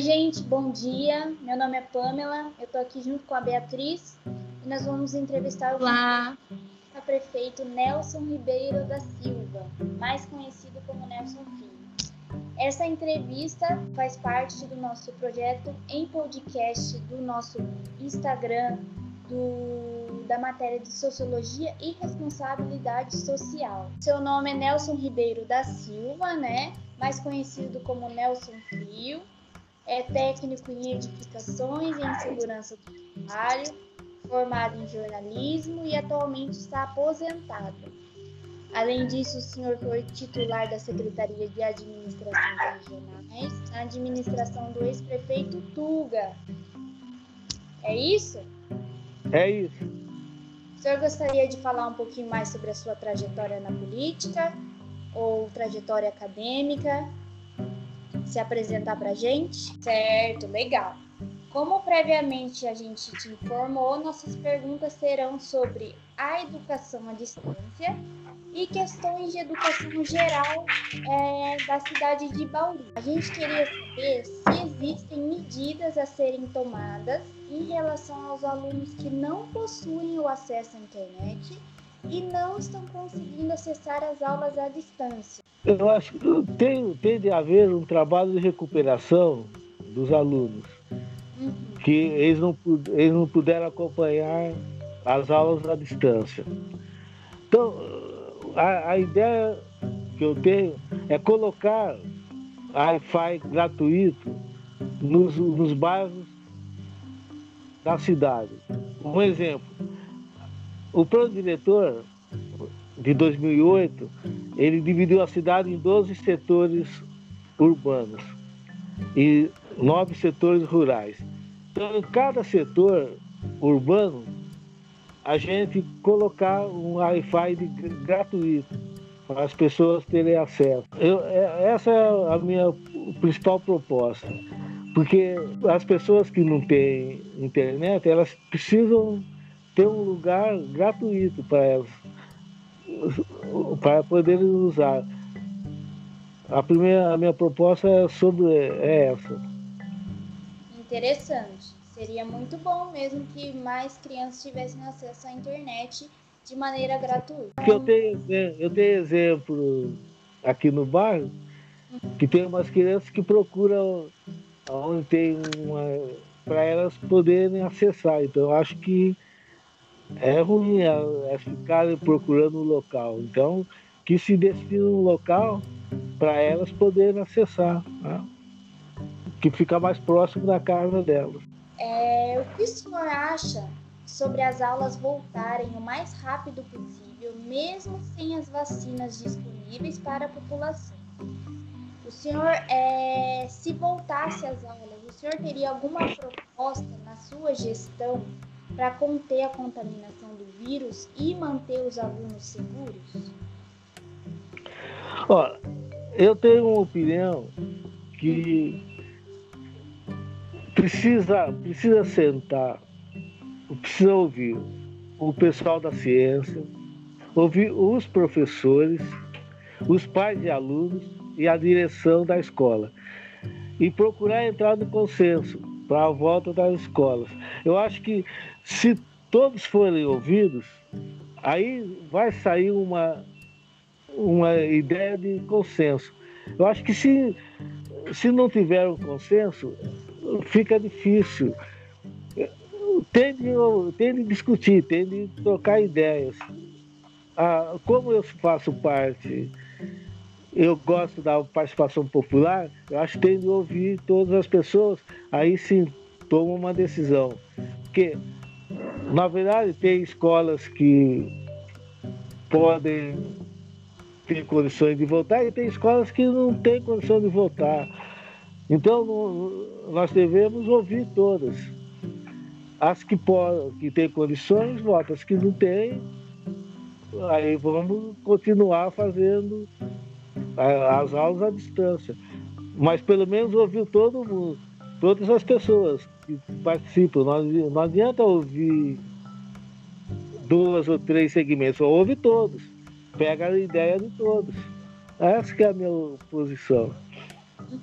Oi, gente, bom dia. Meu nome é Pamela, eu estou aqui junto com a Beatriz e nós vamos entrevistar o Olá. prefeito Nelson Ribeiro da Silva, mais conhecido como Nelson Filho. Essa entrevista faz parte do nosso projeto em podcast do nosso Instagram, do, da matéria de Sociologia e Responsabilidade Social. Seu nome é Nelson Ribeiro da Silva, né? Mais conhecido como Nelson Frio. É técnico em edificações e em segurança do trabalho, formado em jornalismo e atualmente está aposentado. Além disso, o senhor foi titular da Secretaria de Administrações Regionais na administração do ex-prefeito Tuga. É isso? É isso. O senhor gostaria de falar um pouquinho mais sobre a sua trajetória na política ou trajetória acadêmica? Se apresentar para a gente? Certo, legal. Como previamente a gente te informou, nossas perguntas serão sobre a educação à distância e questões de educação geral é, da cidade de Bauru. A gente queria saber se existem medidas a serem tomadas em relação aos alunos que não possuem o acesso à internet e não estão conseguindo acessar as aulas à distância. Eu acho que tem, tem de haver um trabalho de recuperação dos alunos, Uhum. que eles não, eles não puderam acompanhar as aulas à distância. Então, a, a ideia que eu tenho é colocar Wi-Fi gratuito nos, nos bairros da cidade. Um exemplo, o plano diretor de 2008, ele dividiu a cidade em 12 setores urbanos e nove setores rurais. Então, em cada setor urbano, a gente colocar um Wi-Fi gratuito para as pessoas terem acesso. Eu- é- essa é a minha principal proposta, porque as pessoas que não têm internet, elas precisam ter um lugar gratuito para elas, para poderem usar. A primeira, a minha proposta é sobre é essa. Interessante. Seria muito bom mesmo que mais crianças tivessem acesso à internet de maneira gratuita. Eu tenho, eu tenho exemplo aqui no bairro que tem umas crianças que procuram onde tem uma para elas poderem acessar. Então eu acho que é ruim elas ficarem procurando um local. Então que se destine um local para elas poderem acessar, né? que fica mais próximo da casa delas. É, o que o senhor acha sobre as aulas voltarem o mais rápido possível, mesmo sem as vacinas disponíveis para a população? O senhor, é, se voltasse às aulas, o senhor teria alguma proposta na sua gestão para conter a contaminação do vírus e manter os alunos seguros? Ó, eu tenho uma opinião que precisa, precisa sentar, precisa ouvir o pessoal da ciência, ouvir os professores, os pais de alunos e a direção da escola. E procurar entrar no consenso para a volta das escolas. Eu acho que se todos forem ouvidos, aí vai sair uma, uma ideia de consenso. Eu acho que se, se não tiver um consenso, fica difícil. Tem de, tem de discutir, tem de trocar ideias. Ah, como eu faço parte, eu gosto da participação popular, eu acho que tem de ouvir todas as pessoas, aí sim toma uma decisão. Porque, na verdade, tem escolas que podem ter condições de voltar e tem escolas que não têm condição de voltar. Então, nós devemos ouvir todas. As que, podem, que têm condições, votam. As que não têm, aí vamos continuar fazendo as aulas à distância. Mas pelo menos ouvir todo mundo, todas as pessoas que participam. Não, não adianta ouvir duas ou três segmentos, ouve todos. Pega a ideia de todos. Essa que é a minha posição. Uhum.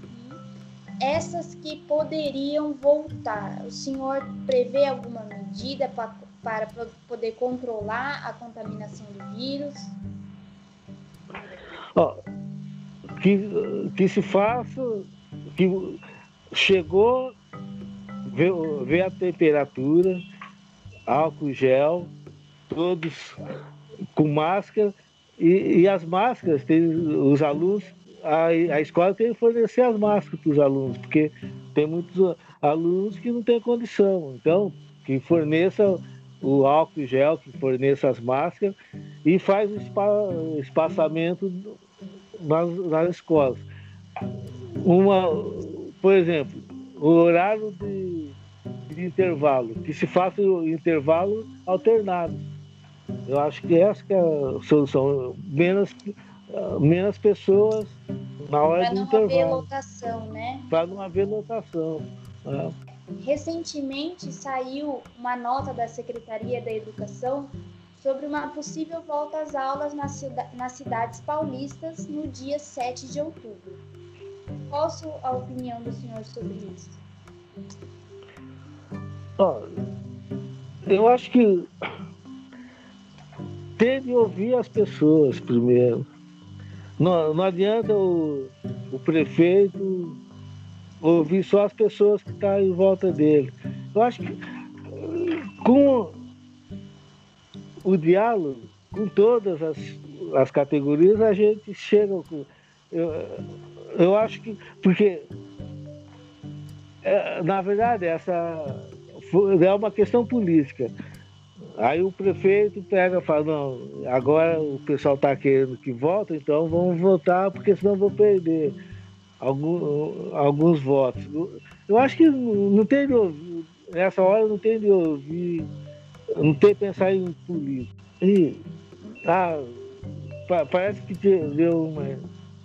essas que poderiam voltar. O senhor prevê alguma medida para, para poder controlar a contaminação do vírus? Oh, que, que se faça, que chegou, vê, vê a temperatura, álcool gel, todos com máscara, e, e as máscaras, tem, os alunos, a, a escola tem que fornecer as máscaras para os alunos, porque tem muitos alunos que não têm condição. Então, que forneça o álcool gel, que forneça as máscaras e faz o espaçamento nas, nas escolas. Uma, por exemplo, o horário de, de intervalo, que se faça o intervalo alternado. Eu acho que essa que é a solução. Menos, menos pessoas na hora do intervalo. Para não haver lotação, né? Para não haver lotação. Né? Recentemente saiu uma nota da Secretaria da Educação sobre uma possível volta às aulas nas, nas cidades paulistas no dia 7 de outubro. Qual a opinião do senhor sobre isso? Eu acho que tem de ouvir as pessoas primeiro. Não, não adianta o, o prefeito ouvir só as pessoas que estão em volta dele. Eu acho que com o diálogo com todas as, as categorias, a gente chega. Com, eu, eu acho que. Porque, é, na verdade, essa é uma questão política. Aí o prefeito pega e fala, não, agora o pessoal está querendo que volte, então vamos votar, porque senão vou perder algum, alguns votos. Eu acho que não tem de ouvir, nessa hora não tem de ouvir não tem que pensar em política. E ah, parece que deu uma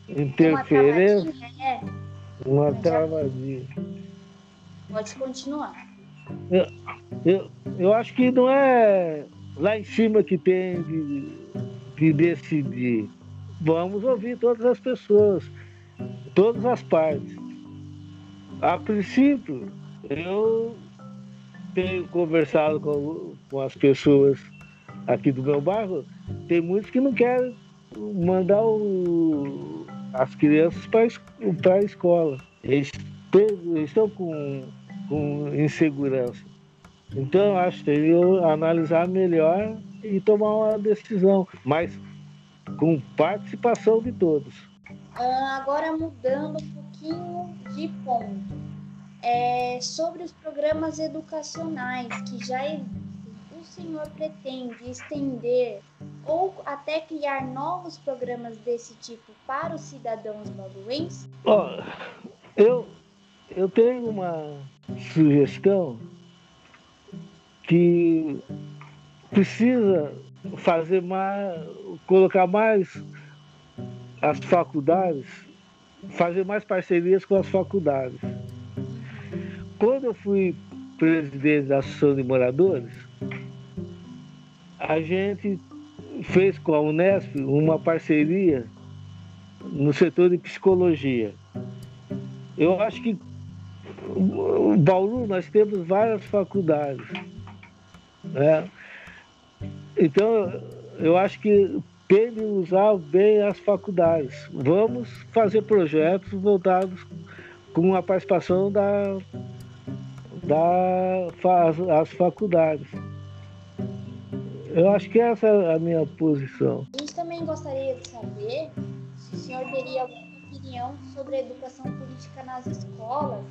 interferência. Uma travadinha. Pode continuar. Eu, eu, eu acho que não é lá em cima que tem de, de decidir. Vamos ouvir todas as pessoas, todas as partes. A princípio, eu tenho conversado com, com as pessoas aqui do meu bairro, tem muitos que não querem mandar o, as crianças para a escola. Eles, eles estão com, com insegurança. Então, acho que eu analisar melhor e tomar uma decisão, mas com participação de todos. Uh, agora mudando um pouquinho de ponto é, sobre os programas educacionais que já existem, o senhor pretende estender ou até criar novos programas desse tipo para os cidadãos baluenses? Oh, eu, eu tenho uma sugestão que precisa fazer mais, colocar mais as faculdades, fazer mais parcerias com as faculdades quando eu fui presidente da Associação de Moradores, a gente fez com a Unesp uma parceria no setor de psicologia. Eu acho que o Bauru nós temos várias faculdades. Né? Então, eu acho que tem de usar bem as faculdades. Vamos fazer projetos voltados com a participação da das as faculdades. Eu acho que essa é a minha posição. A gente também gostaria de saber se o senhor teria alguma opinião sobre a educação política nas escolas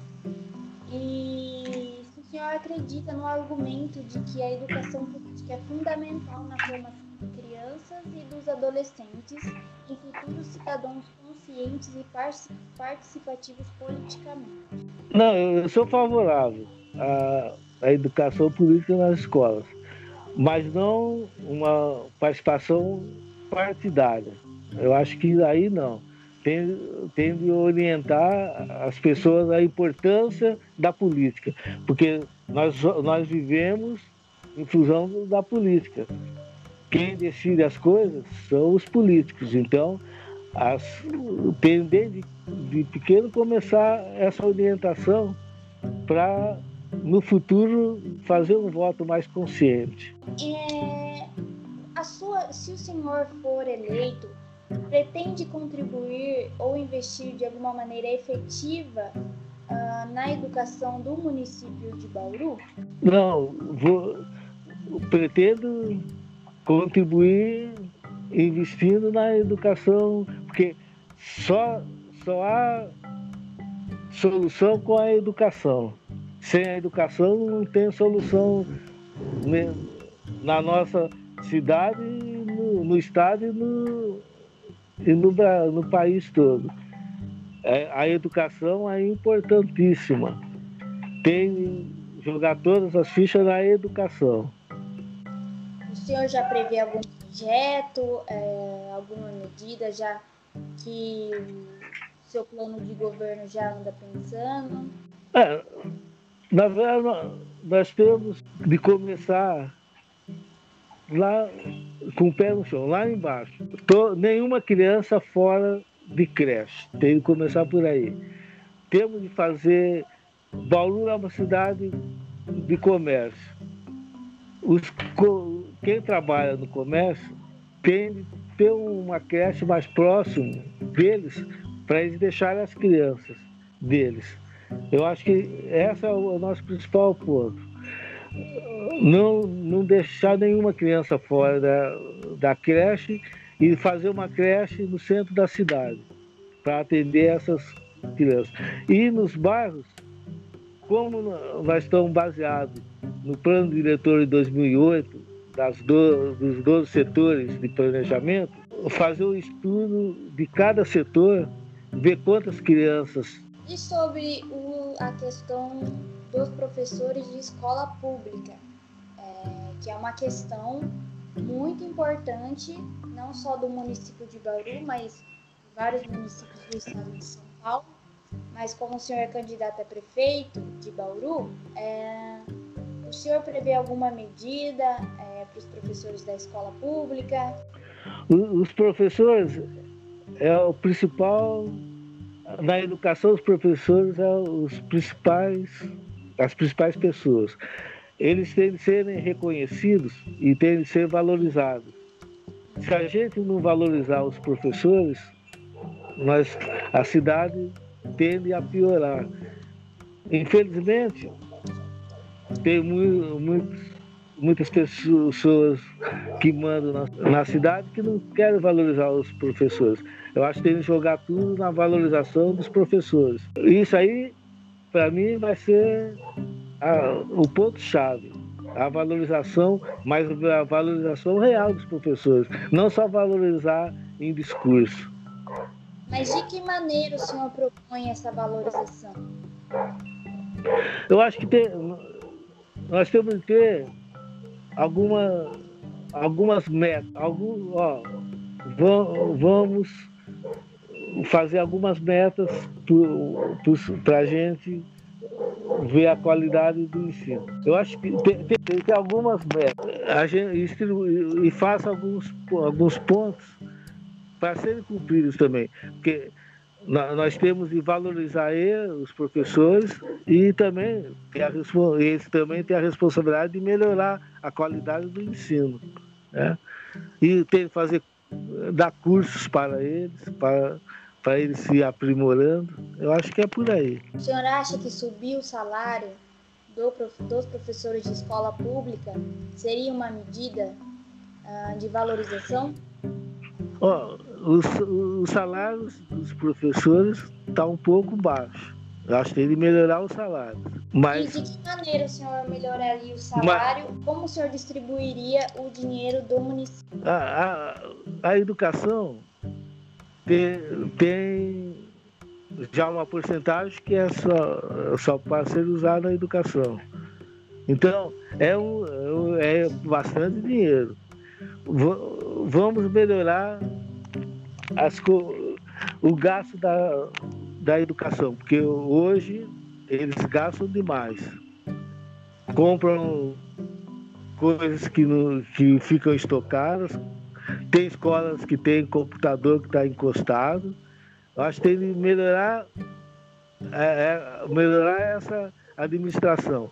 e se o senhor acredita no argumento de que a educação política é fundamental na formação de crianças e dos adolescentes em futuros cidadãos conscientes e participativos politicamente. Não, eu sou favorável a, a educação política nas escolas, mas não uma participação partidária. Eu acho que aí não. Tem, tem de orientar as pessoas a importância da política, porque nós, nós vivemos em função da política. Quem decide as coisas são os políticos. Então, as, tem desde de pequeno começar essa orientação para no futuro fazer um voto mais consciente. É, a sua, se o senhor for eleito, pretende contribuir ou investir de alguma maneira efetiva uh, na educação do município de Bauru? Não, vou, pretendo contribuir investindo na educação, porque só, só há solução com a educação. Sem a educação não tem solução na nossa cidade, no, no estado e no, e no, no país todo. É, a educação é importantíssima. Tem jogar todas as fichas na educação. O senhor já prevê algum projeto, é, alguma medida já que seu plano de governo já anda pensando? É, na verdade, nós temos de começar lá com o pé no chão, lá embaixo. Tô, nenhuma criança fora de creche. Tem que começar por aí. Temos de fazer. Bauru é uma cidade de comércio. Os, quem trabalha no comércio tem de ter uma creche mais próximo deles para eles deixarem as crianças deles. Eu acho que esse é o nosso principal ponto não, não deixar nenhuma criança fora da, da creche e fazer uma creche no centro da cidade para atender essas crianças. E nos bairros, como nós estamos baseados no plano diretor de 2008, das do, dos 12 setores de planejamento, fazer um estudo de cada setor, ver quantas crianças. E sobre o, a questão dos professores de escola pública, é, que é uma questão muito importante, não só do município de Bauru, mas vários municípios do estado de São Paulo. Mas como o senhor é candidato a prefeito de Bauru, é, o senhor prevê alguma medida é, para os professores da escola pública? Os professores é o principal na educação os professores são os principais as principais pessoas. Eles têm de serem reconhecidos e têm de ser valorizados. Se a gente não valorizar os professores, nós, a cidade tende a piorar. Infelizmente, tem muitas pessoas que mandam na, na, cidade que não querem valorizar os professores. Eu acho que tem que jogar tudo na valorização dos professores. Isso aí para mim vai ser a, o ponto-chave. A valorização, mas a valorização real dos professores, não só valorizar em discurso. Mas de que maneira o senhor propõe essa valorização? Eu acho que tem, nós temos que ter alguma, algumas metas, algum, ó, vamos fazer algumas metas para a gente ver a qualidade do ensino. Eu acho que tem, tem, tem algumas metas. A gente e faça alguns, alguns pontos para serem cumpridos também. Porque nós temos de valorizar os professores e também eles também têm a responsabilidade de melhorar a qualidade do ensino. Né? E tem que fazer dar cursos para eles, para para ele se aprimorando. Eu acho que é por aí. O senhor acha que subir o salário do, dos professores de escola pública seria uma medida uh, de valorização? Oh, os, os salários dos professores estão tá um pouco baixos. Eu acho que tem que melhorar o salário. Mas... E de que maneira o senhor melhoraria o salário? Mas... Como o senhor distribuiria o dinheiro do município? A, a, a educação tem, tem já uma porcentagem que é só, só para ser usada na educação. Então, é, um, é bastante dinheiro. V vamos melhorar as, o gasto da, da educação, porque hoje eles gastam demais. Compram coisas que, não, que ficam estocadas, tem escolas que tem computador que está encostado. Eu acho que tem que melhorar, é, é, melhorar essa administração.